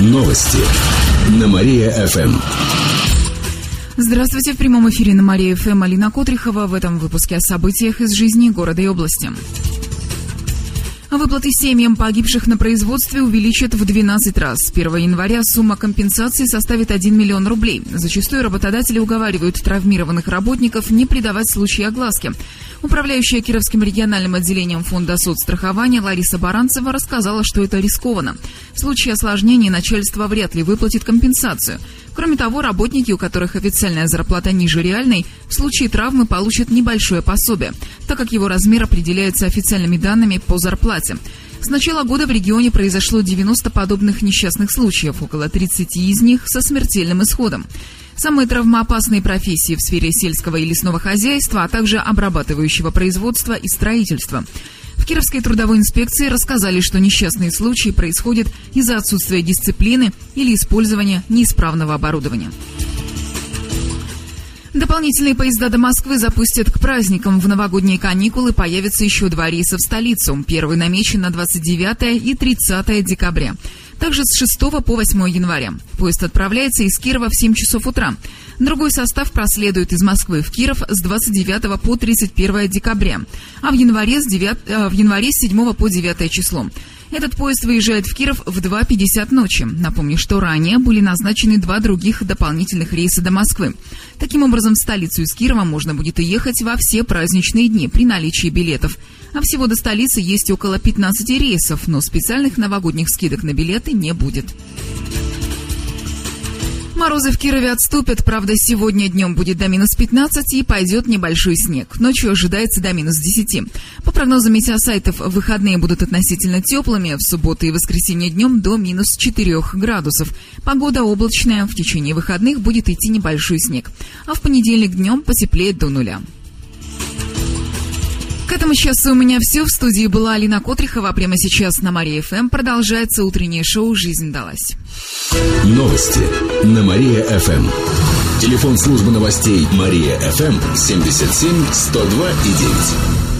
Новости на Мария-ФМ. Здравствуйте, в прямом эфире на Мария-ФМ Алина Котрихова. В этом выпуске о событиях из жизни города и области. Выплаты семьям погибших на производстве увеличат в 12 раз. С 1 января сумма компенсации составит 1 миллион рублей. Зачастую работодатели уговаривают травмированных работников не придавать случаи огласки. Управляющая Кировским региональным отделением фонда соцстрахования Лариса Баранцева рассказала, что это рискованно. В случае осложнений начальство вряд ли выплатит компенсацию. Кроме того, работники, у которых официальная зарплата ниже реальной, в случае травмы получат небольшое пособие, так как его размер определяется официальными данными по зарплате. С начала года в регионе произошло 90 подобных несчастных случаев, около 30 из них со смертельным исходом. Самые травмоопасные профессии в сфере сельского и лесного хозяйства, а также обрабатывающего производства и строительства. В Кировской трудовой инспекции рассказали, что несчастные случаи происходят из-за отсутствия дисциплины или использования неисправного оборудования. Дополнительные поезда до Москвы запустят к праздникам. В новогодние каникулы появятся еще два рейса в столицу. Первый намечен на 29 и 30 декабря. Также с 6 по 8 января. Поезд отправляется из Кирова в 7 часов утра. Другой состав проследует из Москвы в Киров с 29 по 31 декабря, а в январе с, 9, э, в январе с 7 по 9 число. Этот поезд выезжает в Киров в 2.50 ночи. Напомню, что ранее были назначены два других дополнительных рейса до Москвы. Таким образом, в столицу из Кирова можно будет ехать во все праздничные дни при наличии билетов. А всего до столицы есть около 15 рейсов, но специальных новогодних скидок на билеты не будет. Морозы в Кирове отступят, правда, сегодня днем будет до минус 15 и пойдет небольшой снег. Ночью ожидается до минус 10. По прогнозам метеосайтов, выходные будут относительно теплыми, в субботу и воскресенье днем до минус 4 градусов. Погода облачная, в течение выходных будет идти небольшой снег. А в понедельник днем потеплеет до нуля. К этому часу у меня все. В студии была Алина Котрихова. Прямо сейчас на Мария ФМ продолжается утреннее шоу «Жизнь далась». Новости на Мария-ФМ. Телефон службы новостей Мария-ФМ 77 102 и 9.